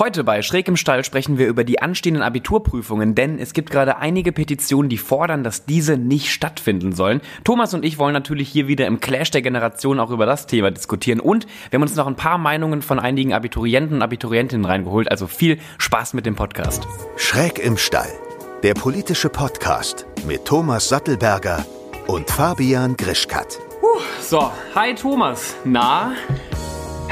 Heute bei Schräg im Stall sprechen wir über die anstehenden Abiturprüfungen, denn es gibt gerade einige Petitionen, die fordern, dass diese nicht stattfinden sollen. Thomas und ich wollen natürlich hier wieder im Clash der Generation auch über das Thema diskutieren und wir haben uns noch ein paar Meinungen von einigen Abiturienten und Abiturientinnen reingeholt, also viel Spaß mit dem Podcast. Schräg im Stall, der politische Podcast mit Thomas Sattelberger und Fabian Grischkat. So, hi Thomas, na?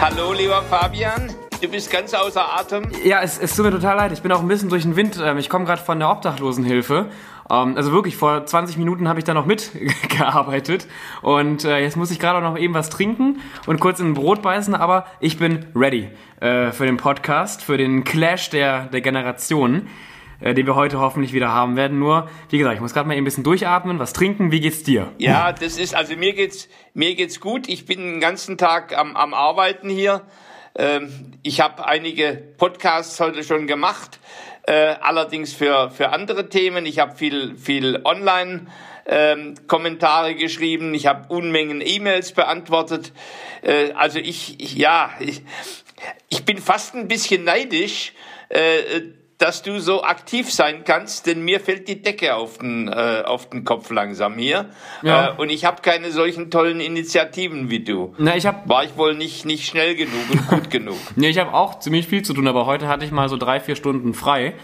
Hallo lieber Fabian. Du bist ganz außer Atem. Ja, es, es tut mir total leid. Ich bin auch ein bisschen durch den Wind. Ähm, ich komme gerade von der Obdachlosenhilfe. Ähm, also wirklich, vor 20 Minuten habe ich da noch mitgearbeitet. Und äh, jetzt muss ich gerade auch noch eben was trinken und kurz in ein Brot beißen. Aber ich bin ready äh, für den Podcast, für den Clash der, der Generationen, äh, den wir heute hoffentlich wieder haben werden. Nur, wie gesagt, ich muss gerade mal eben ein bisschen durchatmen, was trinken. Wie geht's dir? Ja, das ist, also mir geht's, mir geht's gut. Ich bin den ganzen Tag am, am Arbeiten hier. Ähm, ich habe einige Podcasts heute schon gemacht, äh, allerdings für, für andere Themen. Ich habe viel, viel online ähm, Kommentare geschrieben, ich habe Unmengen E-Mails beantwortet. Äh, also ich, ich ja, ich, ich bin fast ein bisschen neidisch, äh, dass du so aktiv sein kannst, denn mir fällt die Decke auf den, äh, auf den Kopf langsam hier. Ja. Äh, und ich habe keine solchen tollen Initiativen wie du. Na, ich hab, War ich wohl nicht, nicht schnell genug und gut genug. Nee, ich habe auch ziemlich viel zu tun, aber heute hatte ich mal so drei, vier Stunden frei.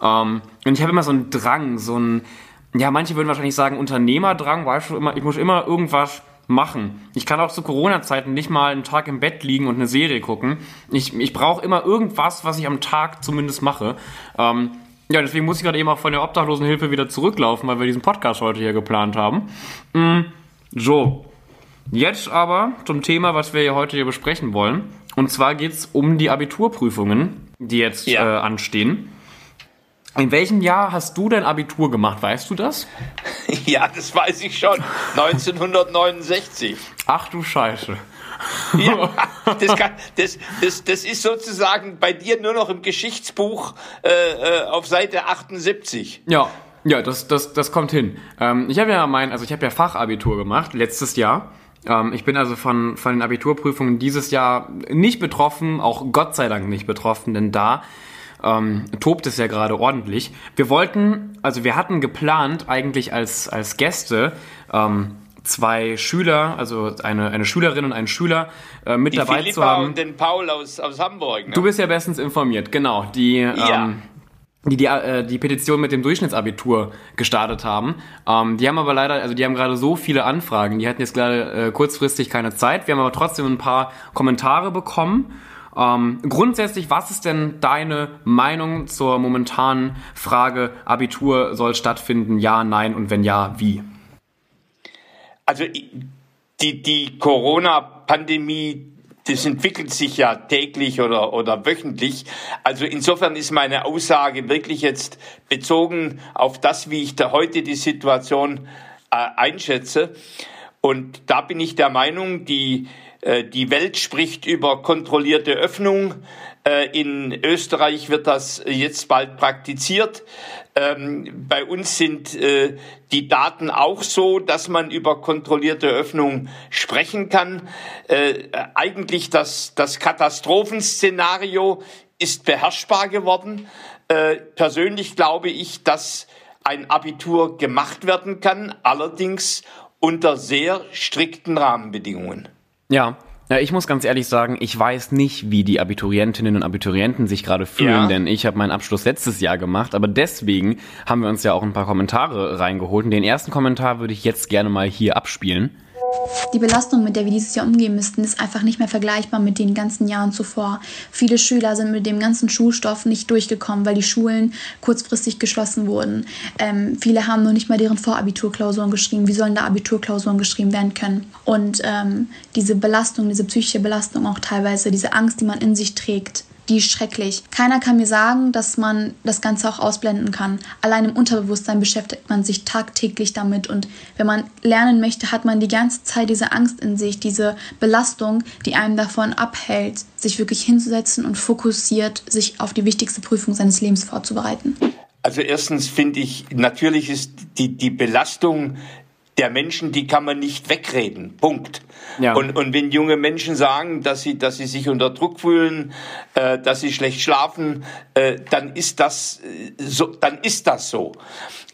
Ähm, und ich habe immer so einen Drang, so einen, ja, manche würden wahrscheinlich sagen Unternehmerdrang, weißt du, immer, ich muss immer irgendwas machen. Ich kann auch zu Corona-Zeiten nicht mal einen Tag im Bett liegen und eine Serie gucken. Ich, ich brauche immer irgendwas, was ich am Tag zumindest mache. Ähm, ja, deswegen muss ich gerade eben auch von der Obdachlosenhilfe wieder zurücklaufen, weil wir diesen Podcast heute hier geplant haben. Mm, so, jetzt aber zum Thema, was wir hier heute hier besprechen wollen. Und zwar geht es um die Abiturprüfungen, die jetzt ja. äh, anstehen. In welchem Jahr hast du dein Abitur gemacht? Weißt du das? Ja, das weiß ich schon. 1969. Ach du Scheiße. Ja, das, kann, das, das, das ist sozusagen bei dir nur noch im Geschichtsbuch äh, äh auf Seite 78. Ja, ja, das, das, das kommt hin. Ähm, ich habe ja mein, also ich habe ja Fachabitur gemacht letztes Jahr. Ähm, ich bin also von, von den Abiturprüfungen dieses Jahr nicht betroffen, auch Gott sei Dank nicht betroffen, denn da ähm, tobt es ja gerade ordentlich. Wir wollten, also wir hatten geplant eigentlich als, als Gäste ähm, zwei Schüler, also eine, eine Schülerin und einen Schüler äh, mit die dabei Philippa zu haben. und den Paul aus, aus Hamburg. Ne? Du bist ja bestens informiert, genau. Die, ja. ähm, die die, äh, die Petition mit dem Durchschnittsabitur gestartet haben. Ähm, die haben aber leider, also die haben gerade so viele Anfragen, die hatten jetzt gerade äh, kurzfristig keine Zeit. Wir haben aber trotzdem ein paar Kommentare bekommen ähm, grundsätzlich, was ist denn deine Meinung zur momentanen Frage, Abitur soll stattfinden, ja, nein und wenn ja, wie? Also die, die Corona-Pandemie, das entwickelt sich ja täglich oder, oder wöchentlich. Also insofern ist meine Aussage wirklich jetzt bezogen auf das, wie ich da heute die Situation äh, einschätze. Und da bin ich der Meinung, die die Welt spricht über kontrollierte Öffnung. Äh, in Österreich wird das jetzt bald praktiziert. Ähm, bei uns sind äh, die Daten auch so, dass man über kontrollierte Öffnung sprechen kann. Eigentlich das, das Katastrophenszenario ist beherrschbar geworden. Persönlich glaube ich, dass ein Abitur gemacht werden kann, allerdings unter sehr strikten Rahmenbedingungen. Ja. Ja, ich muss ganz ehrlich sagen, ich weiß nicht, wie die Abiturientinnen und Abiturienten sich gerade fühlen, ja. denn ich habe meinen Abschluss letztes Jahr gemacht, aber deswegen haben wir uns ja auch ein paar Kommentare reingeholt und den ersten Kommentar würde ich jetzt gerne mal hier abspielen. Die Belastung, mit der wir dieses Jahr umgehen müssten, ist einfach nicht mehr vergleichbar mit den ganzen Jahren zuvor. Viele Schüler sind mit dem ganzen Schulstoff nicht durchgekommen, weil die Schulen kurzfristig geschlossen wurden. Ähm, viele haben noch nicht mal deren Vorabiturklausuren geschrieben. Wie sollen da Abiturklausuren geschrieben werden können? Und ähm, diese Belastung, diese psychische Belastung auch teilweise, diese Angst, die man in sich trägt, die ist schrecklich. Keiner kann mir sagen, dass man das Ganze auch ausblenden kann. Allein im Unterbewusstsein beschäftigt man sich tagtäglich damit und wenn man lernen möchte, hat man die ganze Zeit diese Angst in sich, diese Belastung, die einem davon abhält, sich wirklich hinzusetzen und fokussiert sich auf die wichtigste Prüfung seines Lebens vorzubereiten. Also erstens finde ich, natürlich ist die, die Belastung der Menschen, die kann man nicht wegreden. Punkt. Ja. Und, und wenn junge Menschen sagen, dass sie, dass sie sich unter Druck fühlen, äh, dass sie schlecht schlafen, äh, dann ist das äh, so, dann ist das so.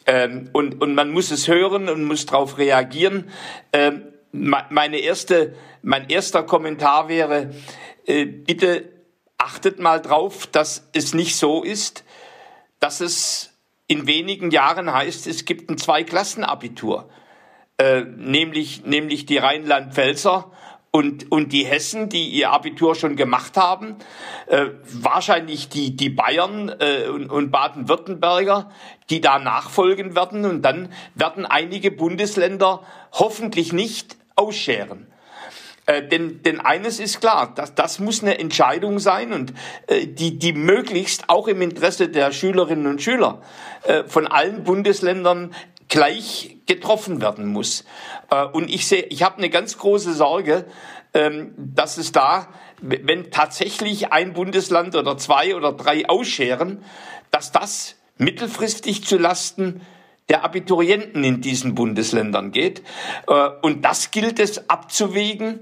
Ähm, und, und man muss es hören und muss darauf reagieren. Ähm, meine erste, mein erster Kommentar wäre, äh, bitte achtet mal drauf, dass es nicht so ist, dass es in wenigen Jahren heißt, es gibt ein Zweiklassenabitur, äh, nämlich, nämlich die Rheinland-Pfälzer und, und die Hessen, die ihr Abitur schon gemacht haben, äh, wahrscheinlich die, die Bayern äh, und, und Baden-Württemberger, die da nachfolgen werden und dann werden einige Bundesländer hoffentlich nicht ausscheren. Äh, denn, denn eines ist klar, das, das muss eine Entscheidung sein und äh, die, die möglichst auch im Interesse der Schülerinnen und Schüler äh, von allen Bundesländern gleich getroffen werden muss. Äh, und ich sehe, ich habe eine ganz große Sorge, ähm, dass es da, wenn tatsächlich ein Bundesland oder zwei oder drei ausscheren, dass das mittelfristig zu Lasten der Abiturienten in diesen Bundesländern geht. Äh, und das gilt es abzuwägen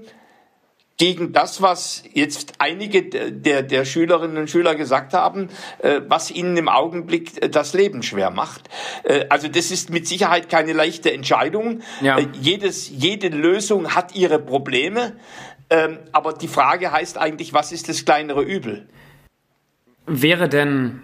gegen das, was jetzt einige der, der Schülerinnen und Schüler gesagt haben, äh, was ihnen im Augenblick das Leben schwer macht. Äh, also das ist mit Sicherheit keine leichte Entscheidung. Ja. Jedes, jede Lösung hat ihre Probleme. Ähm, aber die Frage heißt eigentlich, was ist das kleinere Übel? Wäre denn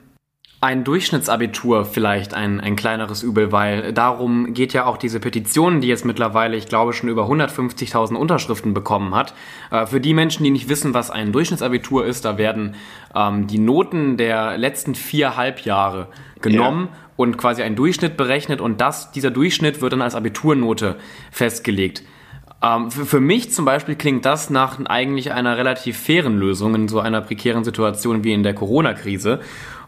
ein Durchschnittsabitur vielleicht ein, ein kleineres Übel, weil darum geht ja auch diese Petition, die jetzt mittlerweile, ich glaube, schon über 150.000 Unterschriften bekommen hat. Äh, für die Menschen, die nicht wissen, was ein Durchschnittsabitur ist, da werden ähm, die Noten der letzten vier Halbjahre genommen ja. und quasi ein Durchschnitt berechnet und das, dieser Durchschnitt wird dann als Abiturnote festgelegt. Ähm, für, für, mich zum Beispiel klingt das nach eigentlich einer relativ fairen Lösung in so einer prekären Situation wie in der Corona-Krise.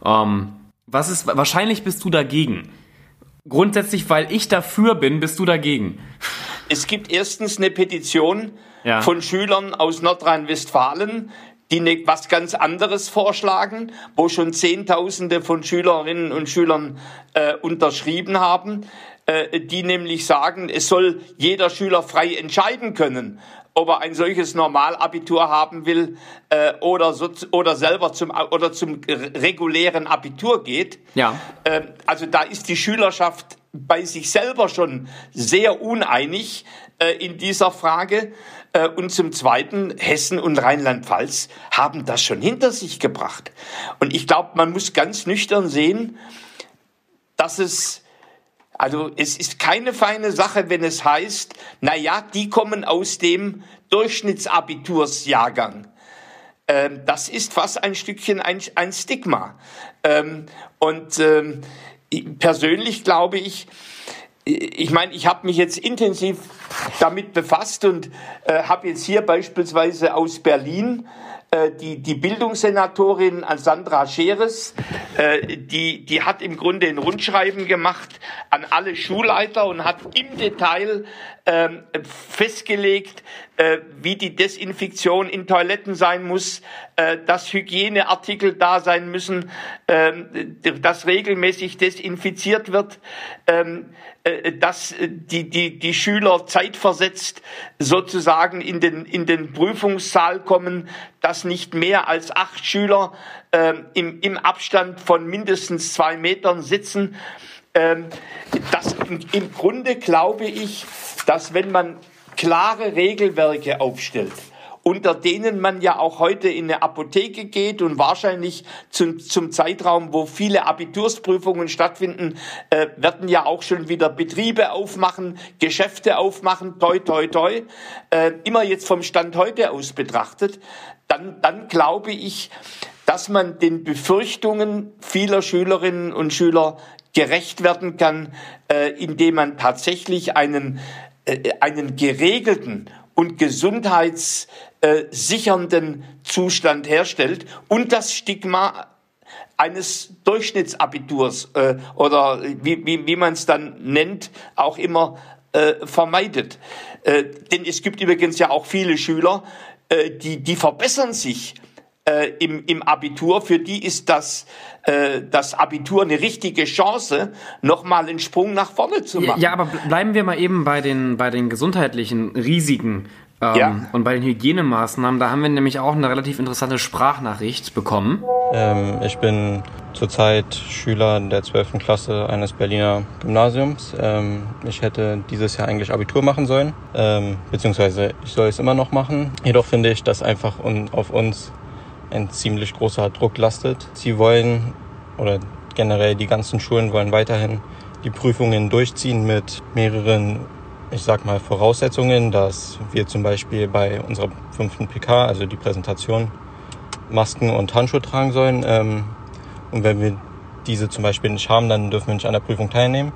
Ähm, was ist, wahrscheinlich bist du dagegen. Grundsätzlich, weil ich dafür bin, bist du dagegen. Es gibt erstens eine Petition ja. von Schülern aus Nordrhein-Westfalen, die was ganz anderes vorschlagen, wo schon Zehntausende von Schülerinnen und Schülern äh, unterschrieben haben, äh, die nämlich sagen, es soll jeder Schüler frei entscheiden können, ob er ein solches Normalabitur haben will äh, oder, so, oder selber zum, oder zum regulären Abitur geht. Ja. Äh, also da ist die Schülerschaft bei sich selber schon sehr uneinig äh, in dieser Frage. Äh, und zum Zweiten, Hessen und Rheinland-Pfalz haben das schon hinter sich gebracht. Und ich glaube, man muss ganz nüchtern sehen, dass es also es ist keine feine Sache, wenn es heißt, na ja, die kommen aus dem Durchschnittsabitursjahrgang. Ähm, das ist fast ein Stückchen ein, ein Stigma. Ähm, und ähm, persönlich glaube ich, ich meine, ich habe mich jetzt intensiv damit befasst und äh, habe jetzt hier beispielsweise aus Berlin die, die Bildungssenatorin Sandra Scheres, äh, die, die hat im Grunde ein Rundschreiben gemacht an alle Schulleiter und hat im Detail ähm, festgelegt, äh, wie die Desinfektion in Toiletten sein muss, äh, dass Hygieneartikel da sein müssen, äh, dass regelmäßig desinfiziert wird, ähm, äh, dass die, die, die Schüler zeitversetzt sozusagen in den, in den Prüfungssaal kommen, dass nicht mehr als acht Schüler äh, im, im Abstand von mindestens zwei Metern sitzen. Ähm, das, Im Grunde glaube ich, dass wenn man klare Regelwerke aufstellt, unter denen man ja auch heute in eine Apotheke geht und wahrscheinlich zum, zum Zeitraum, wo viele Abitursprüfungen stattfinden, äh, werden ja auch schon wieder Betriebe aufmachen, Geschäfte aufmachen, toi, toi, toi. Äh, immer jetzt vom Stand heute aus betrachtet, dann, dann glaube ich, dass man den Befürchtungen vieler Schülerinnen und Schüler gerecht werden kann, äh, indem man tatsächlich einen, äh, einen geregelten und gesundheitssichernden Zustand herstellt und das Stigma eines Durchschnittsabiturs äh, oder wie, wie, wie man es dann nennt, auch immer äh, vermeidet. Äh, denn es gibt übrigens ja auch viele Schüler, äh, die, die verbessern sich äh, im, im Abitur, für die ist das, äh, das Abitur eine richtige Chance, nochmal einen Sprung nach vorne zu machen. Ja, aber bleiben wir mal eben bei den, bei den gesundheitlichen Risiken. Ähm, ja. Und bei den Hygienemaßnahmen, da haben wir nämlich auch eine relativ interessante Sprachnachricht bekommen. Ähm, ich bin zurzeit Schüler der 12. Klasse eines Berliner Gymnasiums. Ähm, ich hätte dieses Jahr eigentlich Abitur machen sollen, ähm, beziehungsweise ich soll es immer noch machen. Jedoch finde ich, dass einfach auf uns ein ziemlich großer Druck lastet. Sie wollen, oder generell die ganzen Schulen wollen weiterhin die Prüfungen durchziehen mit mehreren, ich sag mal, Voraussetzungen, dass wir zum Beispiel bei unserer fünften PK, also die Präsentation, Masken und Handschuhe tragen sollen. Ähm, und wenn wir diese zum Beispiel nicht haben, dann dürfen wir nicht an der Prüfung teilnehmen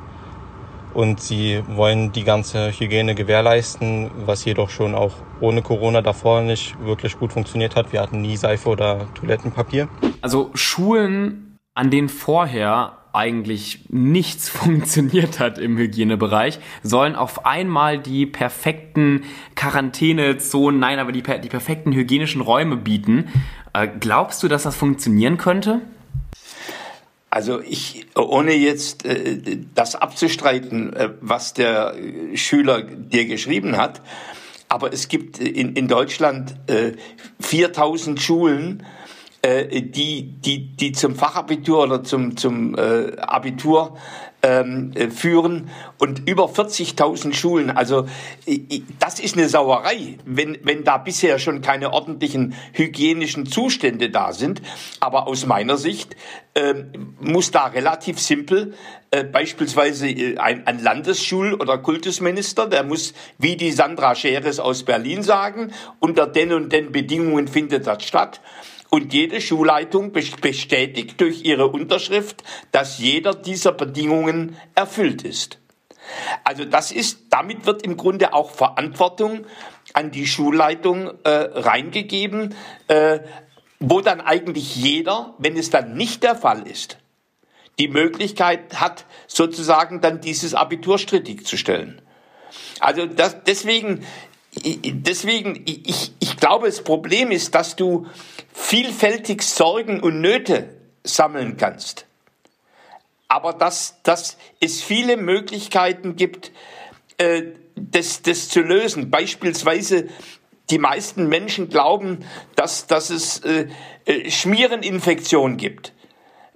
und sie wollen die ganze Hygiene gewährleisten, was jedoch schon auch ohne Corona davor nicht wirklich gut funktioniert hat. Wir hatten nie Seife oder Toilettenpapier. Also Schulen, an denen vorher eigentlich nichts funktioniert hat im Hygienebereich, sollen auf einmal die perfekten Quarantänezonen, nein, aber die, die perfekten hygienischen Räume bieten. Äh, glaubst du, dass das funktionieren könnte? Also ich, ohne jetzt äh, das abzustreiten, äh, was der Schüler dir geschrieben hat, aber es gibt in, in Deutschland äh, 4000 Schulen, äh, die, die, die zum Fachabitur oder zum, zum äh, Abitur ähm, äh, führen und über 40.000 Schulen. Also das ist eine Sauerei, wenn, wenn da bisher schon keine ordentlichen hygienischen Zustände da sind. Aber aus meiner Sicht äh, muss da relativ simpel äh, beispielsweise äh, ein, ein Landesschul- oder Kultusminister, der muss, wie die Sandra Scheres aus Berlin sagen, unter den und den Bedingungen findet das statt. Und jede Schulleitung bestätigt durch ihre Unterschrift, dass jeder dieser Bedingungen erfüllt ist. Also das ist, damit wird im Grunde auch Verantwortung an die Schulleitung äh, reingegeben, äh, wo dann eigentlich jeder, wenn es dann nicht der Fall ist, die Möglichkeit hat, sozusagen dann dieses Abitur strittig zu stellen. Also das, deswegen, deswegen, ich, ich glaube, das Problem ist, dass du vielfältig Sorgen und Nöte sammeln kannst. Aber dass, dass es viele Möglichkeiten gibt, äh, das, das zu lösen. Beispielsweise die meisten Menschen glauben, dass, dass es äh, äh Schmiereninfektion gibt.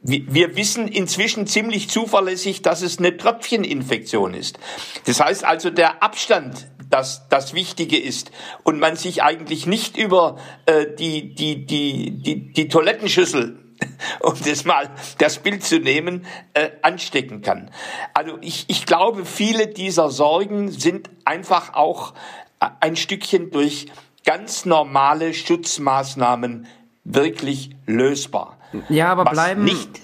Wir wissen inzwischen ziemlich zuverlässig, dass es eine Tröpfcheninfektion ist. Das heißt also, der Abstand, das, das Wichtige ist und man sich eigentlich nicht über äh, die, die, die, die, die Toilettenschüssel um das mal das Bild zu nehmen, äh, anstecken kann. Also ich, ich glaube, viele dieser Sorgen sind einfach auch äh, ein Stückchen durch ganz normale Schutzmaßnahmen wirklich lösbar. Ja, aber bleiben, nicht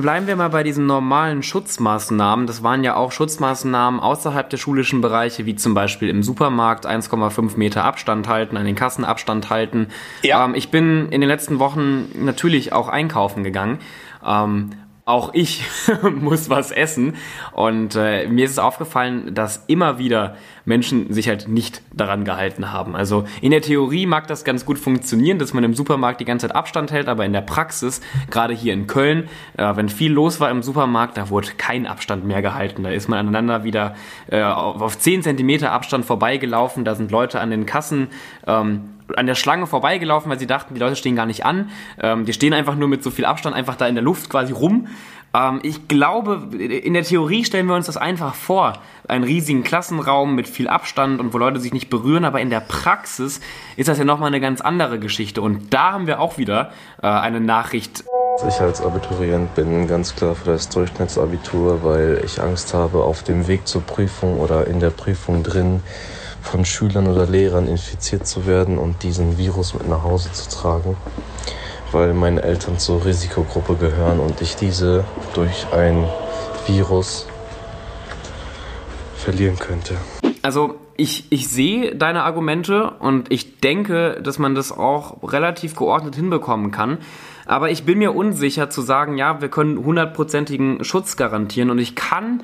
bleiben wir mal bei diesen normalen Schutzmaßnahmen. Das waren ja auch Schutzmaßnahmen außerhalb der schulischen Bereiche, wie zum Beispiel im Supermarkt 1,5 Meter Abstand halten, an den Kassen Abstand halten. Ja. Ähm, ich bin in den letzten Wochen natürlich auch einkaufen gegangen. Ähm, auch ich muss was essen. Und äh, mir ist es aufgefallen, dass immer wieder Menschen sich halt nicht daran gehalten haben. Also in der Theorie mag das ganz gut funktionieren, dass man im Supermarkt die ganze Zeit Abstand hält, aber in der Praxis, gerade hier in Köln, äh, wenn viel los war im Supermarkt, da wurde kein Abstand mehr gehalten. Da ist man aneinander wieder äh, auf 10 Zentimeter Abstand vorbeigelaufen. Da sind Leute an den Kassen ähm, an der Schlange vorbeigelaufen, weil sie dachten, die Leute stehen gar nicht an. Ähm, die stehen einfach nur mit so viel Abstand einfach da in der Luft quasi rum. Ähm, ich glaube, in der Theorie stellen wir uns das einfach vor. Einen riesigen Klassenraum mit viel Abstand und wo Leute sich nicht berühren, aber in der Praxis ist das ja nochmal eine ganz andere Geschichte. Und da haben wir auch wieder äh, eine Nachricht. Ich als Abiturient bin ganz klar für das Durchschnittsabitur, weil ich Angst habe, auf dem Weg zur Prüfung oder in der Prüfung drin von Schülern oder Lehrern infiziert zu werden und diesen Virus mit nach Hause zu tragen weil meine Eltern zur Risikogruppe gehören und ich diese durch ein Virus verlieren könnte. Also ich, ich sehe deine Argumente und ich denke, dass man das auch relativ geordnet hinbekommen kann. Aber ich bin mir unsicher zu sagen, ja, wir können hundertprozentigen Schutz garantieren und ich kann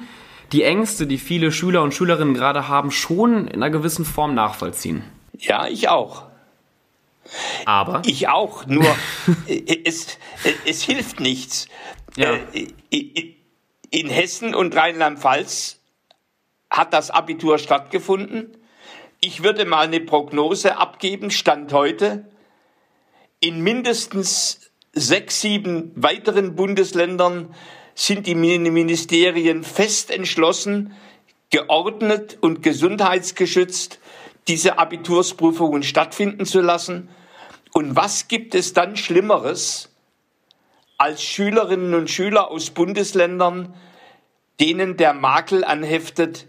die Ängste, die viele Schüler und Schülerinnen gerade haben, schon in einer gewissen Form nachvollziehen. Ja, ich auch. Aber? Ich auch, nur es, es hilft nichts. Ja. Äh, in Hessen und Rheinland-Pfalz hat das Abitur stattgefunden. Ich würde mal eine Prognose abgeben, Stand heute. In mindestens sechs, sieben weiteren Bundesländern sind die Ministerien fest entschlossen, geordnet und gesundheitsgeschützt diese Abitursprüfungen stattfinden zu lassen. Und was gibt es dann Schlimmeres, als Schülerinnen und Schüler aus Bundesländern, denen der Makel anheftet,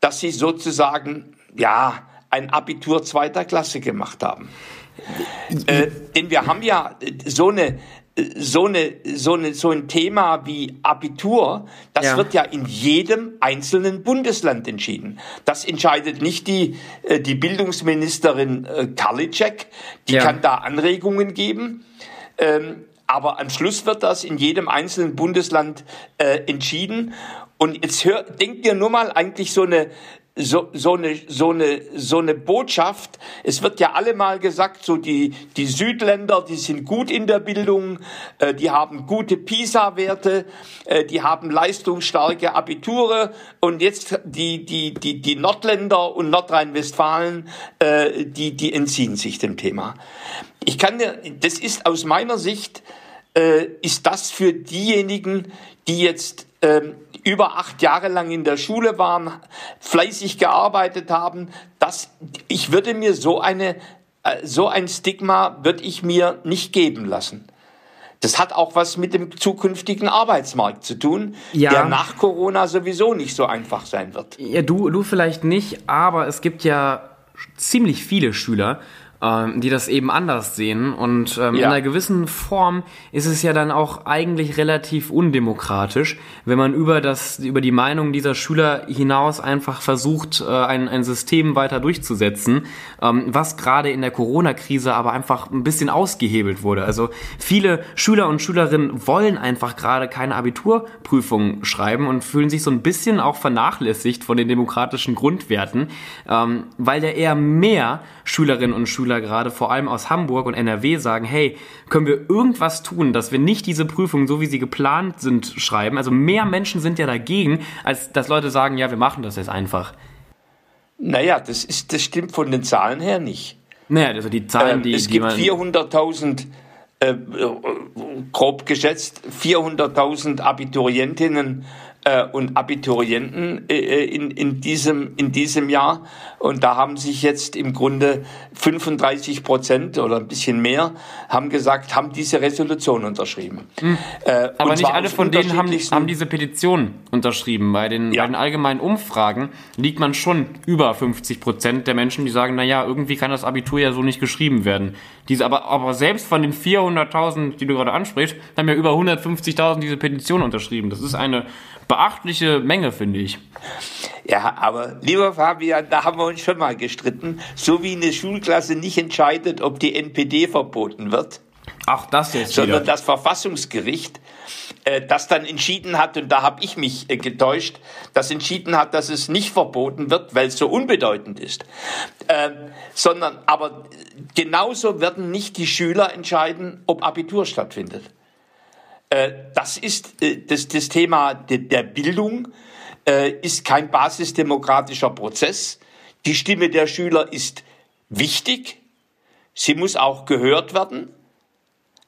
dass sie sozusagen, ja, ein Abitur zweiter Klasse gemacht haben. Äh, denn wir haben ja so eine so eine so eine so ein Thema wie Abitur, das ja. wird ja in jedem einzelnen Bundesland entschieden. Das entscheidet nicht die äh, die Bildungsministerin äh, Karliczek, die ja. kann da Anregungen geben. Ähm, aber am Schluss wird das in jedem einzelnen Bundesland äh, entschieden. Und jetzt hör, denkt ihr nur mal eigentlich so eine so, so, eine, so, eine, so eine Botschaft. Es wird ja allemal gesagt, so die, die Südländer, die sind gut in der Bildung, äh, die haben gute PISA-Werte, äh, die haben leistungsstarke Abiture und jetzt die, die, die, die Nordländer und Nordrhein-Westfalen, äh, die, die entziehen sich dem Thema. Ich kann dir, das ist aus meiner Sicht, äh, ist das für diejenigen, die jetzt ähm, über acht Jahre lang in der Schule waren, fleißig gearbeitet haben, dass ich würde mir so eine äh, so ein Stigma würde ich mir nicht geben lassen. Das hat auch was mit dem zukünftigen Arbeitsmarkt zu tun, ja. der nach Corona sowieso nicht so einfach sein wird. Ja, du, du vielleicht nicht, aber es gibt ja ziemlich viele Schüler, ähm, die das eben anders sehen. Und ähm, ja. in einer gewissen Form ist es ja dann auch eigentlich relativ undemokratisch, wenn man über das, über die Meinung dieser Schüler hinaus einfach versucht, äh, ein, ein System weiter durchzusetzen, ähm, was gerade in der Corona-Krise aber einfach ein bisschen ausgehebelt wurde. Also viele Schüler und Schülerinnen wollen einfach gerade keine Abiturprüfung schreiben und fühlen sich so ein bisschen auch vernachlässigt von den demokratischen Grundwerten, ähm, weil ja eher mehr Schülerinnen und Schüler Schüler gerade, vor allem aus Hamburg und NRW, sagen, hey, können wir irgendwas tun, dass wir nicht diese Prüfungen, so wie sie geplant sind, schreiben? Also mehr Menschen sind ja dagegen, als dass Leute sagen, ja, wir machen das jetzt einfach. Naja, das, ist, das stimmt von den Zahlen her nicht. Naja, also die Zahlen, ähm, die. Es gibt 400.000, äh, grob geschätzt, 400.000 Abiturientinnen äh, und Abiturienten äh, in, in, diesem, in diesem Jahr. Und da haben sich jetzt im Grunde 35 Prozent oder ein bisschen mehr haben gesagt, haben diese Resolution unterschrieben. Mhm. Äh, Aber nicht alle von denen haben, haben diese Petition unterschrieben. Bei den, ja. bei den allgemeinen Umfragen liegt man schon über 50 Prozent der Menschen, die sagen, na ja, irgendwie kann das Abitur ja so nicht geschrieben werden. Diese, aber, aber selbst von den 400.000, die du gerade ansprichst, haben ja über 150.000 diese Petition unterschrieben. Das ist eine beachtliche Menge, finde ich. Ja, aber lieber Fabian, da haben wir uns schon mal gestritten. So wie eine Schulklasse nicht entscheidet, ob die NPD verboten wird. Ach, das jetzt Sondern wieder. das Verfassungsgericht, äh, das dann entschieden hat, und da habe ich mich äh, getäuscht, das entschieden hat, dass es nicht verboten wird, weil es so unbedeutend ist. Äh, sondern, aber genauso werden nicht die Schüler entscheiden, ob Abitur stattfindet. Äh, das ist äh, das, das Thema der Bildung, äh, ist kein basisdemokratischer Prozess. Die Stimme der Schüler ist wichtig, sie muss auch gehört werden,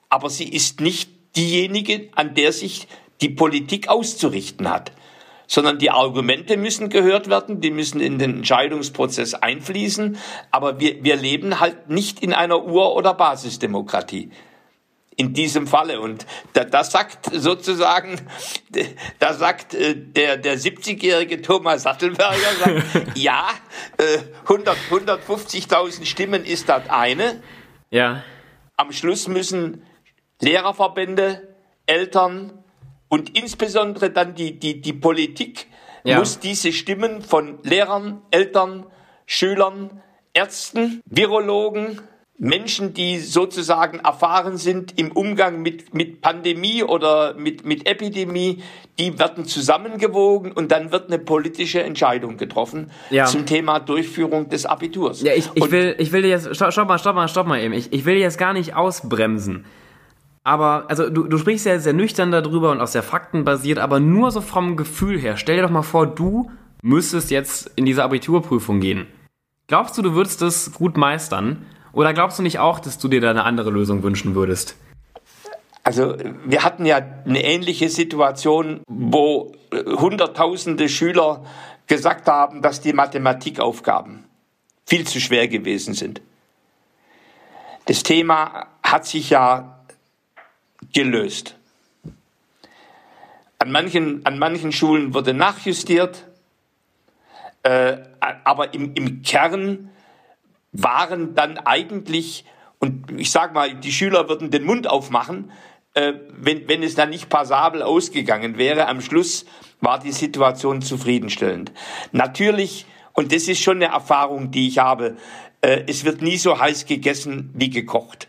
aber sie ist nicht diejenige, an der sich die Politik auszurichten hat, sondern die Argumente müssen gehört werden, die müssen in den Entscheidungsprozess einfließen, aber wir, wir leben halt nicht in einer Ur- oder Basisdemokratie in diesem Falle. Und da, das sagt sozusagen, da sagt äh, der, der 70-jährige Thomas Sattelberger, sagt, ja, äh, 100, 150.000 Stimmen ist das eine. Ja. Am Schluss müssen Lehrerverbände, Eltern und insbesondere dann die, die, die Politik ja. muss diese Stimmen von Lehrern, Eltern, Schülern, Ärzten, Virologen, Menschen, die sozusagen erfahren sind im Umgang mit, mit Pandemie oder mit, mit Epidemie, die werden zusammengewogen und dann wird eine politische Entscheidung getroffen Ja. zum Thema Durchführung des Abiturs. Ja, ich, ich, Und will, ich will jetzt, stopp, stopp mal, stopp mal, stopp mal eben. Ich, ich will jetzt gar nicht ausbremsen. Aber, also du, du sprichst ja sehr nüchtern darüber und auch sehr faktenbasiert, aber nur so vom Gefühl her. Stell dir doch mal vor, du müsstest jetzt in diese Abiturprüfung gehen. Glaubst du, du würdest das gut meistern? Oder glaubst du nicht auch, dass du dir da eine andere Lösung wünschen würdest? Also wir hatten ja eine ähnliche Situation, wo äh, Hunderttausende Schüler gesagt haben, dass die Mathematikaufgaben viel zu schwer gewesen sind. Das Thema hat sich ja gelöst. An manchen, an manchen Schulen wurde nachjustiert, äh, aber im, im Kern waren dann eigentlich, und ich sage mal, die Schüler würden den Mund aufmachen, äh, wenn, wenn es dann nicht passabel ausgegangen wäre. Am Schluss war die Situation zufriedenstellend. Natürlich, und das ist schon eine Erfahrung, die ich habe, äh, es wird nie so heiß gegessen wie gekocht.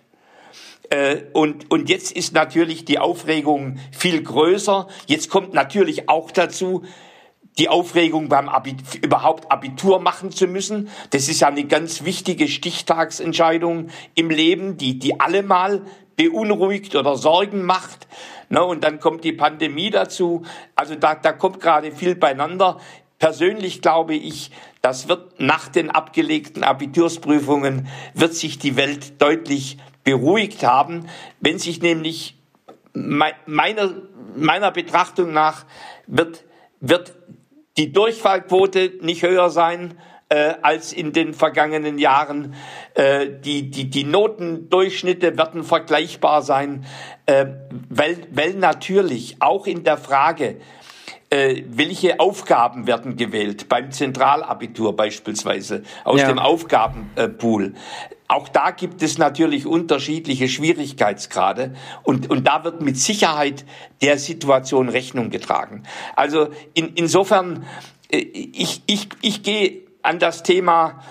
Äh, und, und jetzt ist natürlich die Aufregung viel größer. Jetzt kommt natürlich auch dazu, die Aufregung beim Abi überhaupt Abitur machen zu müssen. Das ist ja eine ganz wichtige Stichtagsentscheidung im Leben, die, die alle mal beunruhigt oder Sorgen macht. Ne, und dann kommt die Pandemie dazu. Also da, da kommt gerade viel beieinander. Persönlich glaube ich, das wird nach den abgelegten Abitursprüfungen, wird sich die Welt deutlich beruhigt haben, wenn sich nämlich me- meiner, meiner Betrachtung nach wird, wird die Durchfallquote nicht höher sein äh, als in den vergangenen Jahren. Äh, die, die, die Notendurchschnitte werden vergleichbar sein, äh, weil, weil natürlich auch in der Frage, äh, welche Aufgaben werden gewählt beim Zentralabitur beispielsweise aus Ja. dem Aufgabenpool. Auch da gibt es natürlich unterschiedliche Schwierigkeitsgrade und, und da wird mit Sicherheit der Situation Rechnung getragen. Also in, insofern, äh, ich, ich, ich gehe an das Thema,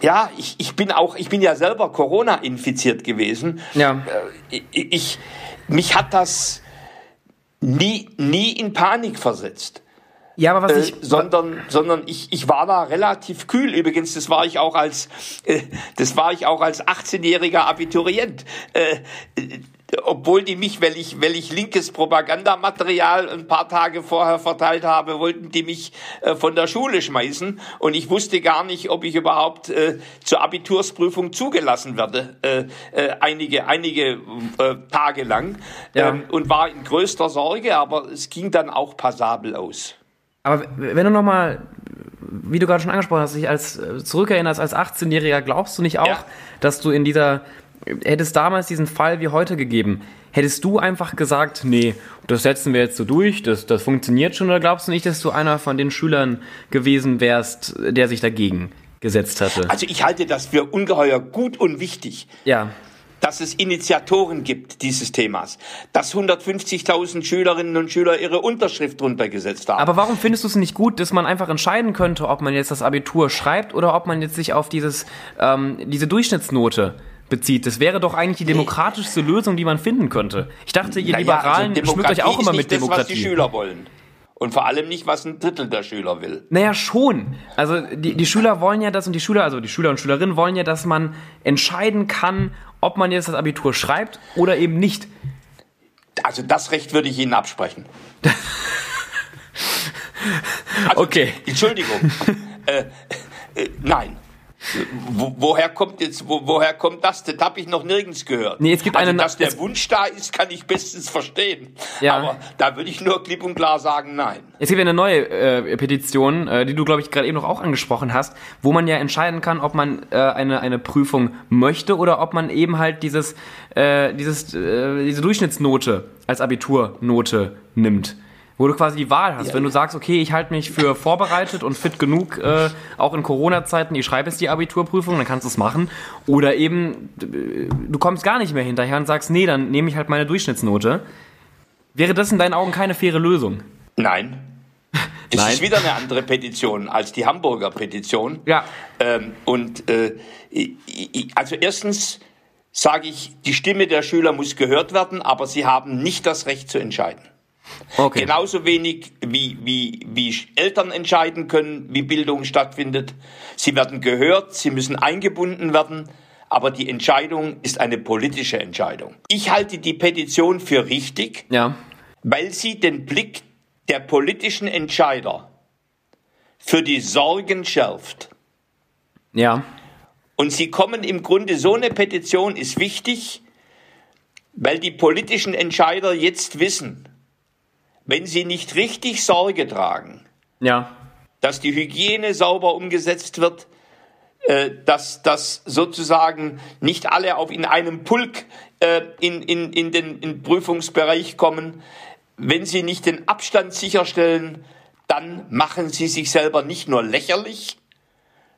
ja, ich, ich bin auch, ich bin ja selber Corona infiziert gewesen. Ja. Äh, Ich, ich, mich hat das nie, nie in Panik versetzt. Ja, aber was Äh, ich. sondern sondern ich, ich war da relativ kühl übrigens das war ich auch als äh, das war ich auch als 18-jähriger Abiturient äh, äh, obwohl die mich weil ich weil ich linkes Propagandamaterial ein paar Tage vorher verteilt habe wollten die mich äh, von der Schule schmeißen und ich wusste gar nicht ob ich überhaupt äh, zur Abitursprüfung zugelassen werde äh, äh, einige einige äh, Tage lang Ja. ähm, und war in größter Sorge aber es ging dann auch passabel aus Aber wenn du nochmal, wie du gerade schon angesprochen hast, dich als äh, zurückerinnerst als 18-Jähriger, glaubst du nicht auch, Ja. dass du in dieser, hättest damals diesen Fall wie heute gegeben, hättest du einfach gesagt, nee, das setzen wir jetzt so durch, das, das funktioniert schon, oder glaubst du nicht, dass du einer von den Schülern gewesen wärst, der sich dagegen gesetzt hatte? Also ich halte das für ungeheuer gut und wichtig, Ja. Dass es Initiatoren gibt dieses Themas, dass 150.000 Schülerinnen und Schüler ihre Unterschrift drunter gesetzt haben. Aber warum findest du es nicht gut, dass man einfach entscheiden könnte, ob man jetzt das Abitur schreibt oder ob man jetzt sich auf dieses, ähm, diese Durchschnittsnote bezieht? Das wäre doch eigentlich die demokratischste Lösung, die man finden könnte. Ich dachte, ihr Naja, Liberalen also schmückt euch auch Demokratie immer mit nicht das, was die Demokratie. Schüler wollen. Und vor allem nicht, was ein Drittel der Schüler will. Naja, schon. Also die, die Schüler wollen ja das und die Schüler, also die Schüler und Schülerinnen wollen ja, dass man entscheiden kann, ob man jetzt das Abitur schreibt oder eben nicht. Also das Recht würde ich Ihnen absprechen. Also, Okay. Entschuldigung. äh, äh, nein. Wo, woher kommt jetzt, wo, woher kommt das? Das habe ich noch nirgends gehört. Nee, es gibt also, eine- dass der Wunsch da ist, kann ich bestens verstehen. Ja. Aber da würde ich nur klipp und klar sagen, nein. Es gibt eine neue äh, Petition, äh, die du, glaube ich, gerade eben noch auch angesprochen hast, wo man ja entscheiden kann, ob man äh, eine, eine Prüfung möchte oder ob man eben halt dieses, äh, dieses, äh, diese Durchschnittsnote als Abiturnote nimmt. Wo du quasi die Wahl hast. Wenn du sagst, okay, ich halte mich für vorbereitet und fit genug, äh, auch in Corona-Zeiten, ich schreibe jetzt die Abiturprüfung, dann kannst du es machen. Oder eben, äh, du kommst gar nicht mehr hinterher und sagst, nee, dann nehme ich halt meine Durchschnittsnote. Wäre das in deinen Augen keine faire Lösung? Nein. Es Nein. ist wieder eine andere Petition als die Hamburger Petition. Ja. Ähm, und äh, also erstens sage ich, die Stimme der Schüler muss gehört werden, aber sie haben nicht das Recht zu entscheiden. Okay. Genauso wenig wie, wie, wie Eltern entscheiden können, wie Bildung stattfindet. Sie werden gehört, sie müssen eingebunden werden, aber die Entscheidung ist eine politische Entscheidung. Ich halte die Petition für richtig, Ja. weil sie den Blick der politischen Entscheider für die Sorgen schärft. Ja. Und sie kommen im Grunde, so eine Petition ist wichtig, weil die politischen Entscheider jetzt wissen, wenn sie nicht richtig Sorge tragen, Ja. dass die Hygiene sauber umgesetzt wird, äh, dass, dass sozusagen nicht alle auf in einem Pulk äh, in, in, in den in den Prüfungsbereich kommen. Wenn sie nicht den Abstand sicherstellen, dann machen sie sich selber nicht nur lächerlich,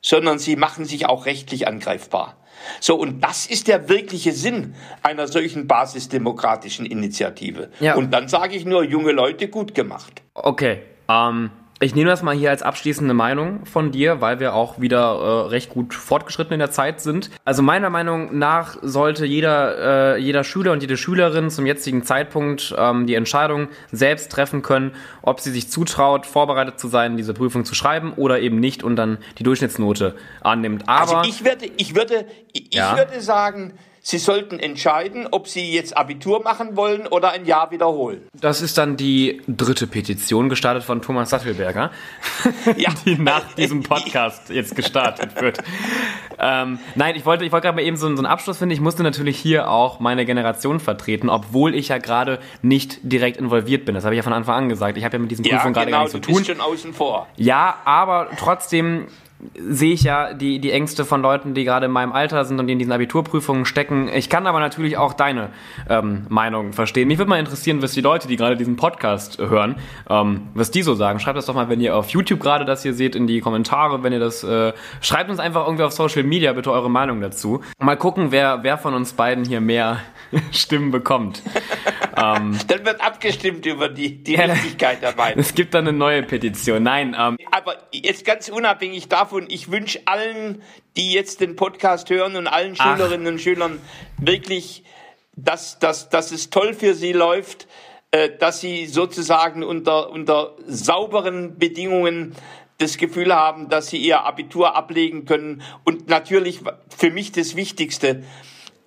sondern sie machen sich auch rechtlich angreifbar. So, und das ist der wirkliche Sinn einer solchen basisdemokratischen Initiative. Ja. Und dann sage ich nur, junge Leute, gut gemacht. Okay. Ähm, ich nehme das mal hier als abschließende Meinung von dir, weil wir auch wieder äh, recht gut fortgeschritten in der Zeit sind. Also meiner Meinung nach sollte jeder, äh, jeder Schüler und jede Schülerin zum jetzigen Zeitpunkt ähm, die Entscheidung selbst treffen können, ob sie sich zutraut, vorbereitet zu sein, diese Prüfung zu schreiben oder eben nicht und dann die Durchschnittsnote annimmt. Aber Also ich würde, ich würde, ich Ja. würde sagen, Sie sollten entscheiden, ob Sie jetzt Abitur machen wollen oder ein Jahr wiederholen. das ist dann die dritte Petition, gestartet von Thomas Sattelberger, Ja. die nach diesem Podcast jetzt gestartet wird. Ähm, nein, ich wollte, ich wollte gerade mal eben so, einen- so einen Abschluss finden. Ich musste natürlich hier auch meine Generation vertreten, obwohl ich ja gerade nicht direkt involviert bin. Das habe ich ja von Anfang an gesagt. Ich habe ja mit diesen Ja, Prüfungen gerade gar genau, nichts du zu tun. bist schon außen vor. Ja, aber trotzdem sehe ich ja die, die Ängste von Leuten, die gerade in meinem Alter sind und die in diesen Abiturprüfungen stecken. Ich kann aber natürlich auch deine ähm, Meinung verstehen. Mich würde mal interessieren, was die Leute, die gerade diesen Podcast hören, ähm, was die so sagen. Schreibt das doch mal, wenn ihr auf YouTube gerade das hier seht, in die Kommentare, wenn ihr das, äh, schreibt uns einfach irgendwie auf Social Media bitte eure Meinung dazu. Mal gucken, wer, wer von uns beiden hier mehr Stimmen bekommt. Dann wird abgestimmt über die, die Richtigkeit der Meinung. Es gibt dann eine neue Petition. Nein, ähm, Aber jetzt ganz unabhängig davon, ich wünsche allen, die jetzt den Podcast hören und allen Ach. Schülerinnen und Schülern wirklich, dass, dass, dass es toll für sie läuft, äh, dass sie sozusagen unter, unter sauberen Bedingungen das Gefühl haben, dass sie ihr Abitur ablegen können. Und natürlich für mich das Wichtigste,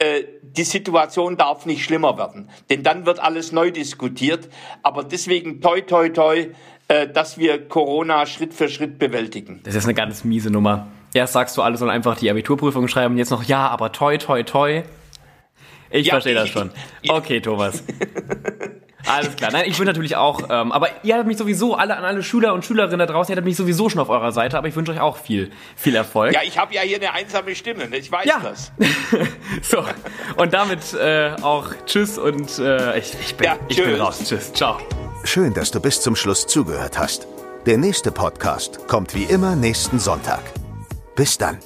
äh, die Situation darf nicht schlimmer werden, denn dann wird alles neu diskutiert. Aber deswegen toi toi toi, äh, dass wir Corona Schritt für Schritt bewältigen. Das ist eine ganz miese Nummer. Erst sagst du, alle sollen einfach die Abiturprüfung schreiben, jetzt noch ja, aber toi, toi, toi. Ich Ja, verstehe das schon. Okay, Thomas. Alles klar. Nein, ich wünsche natürlich auch, ähm, aber ihr habt mich sowieso, alle an alle Schüler und Schülerinnen da draußen, ihr habt mich sowieso schon auf eurer Seite, aber ich wünsche euch auch viel, viel Erfolg. Ja, ich habe ja hier eine einsame Stimme, ne? ich weiß Ja. das. So, und damit äh, auch Tschüss und äh, ich, ich, bin, Ja, ich bin raus. Tschüss. Ciao. Schön, dass du bis zum Schluss zugehört hast. Der nächste Podcast kommt wie immer nächsten Sonntag. Bis dann.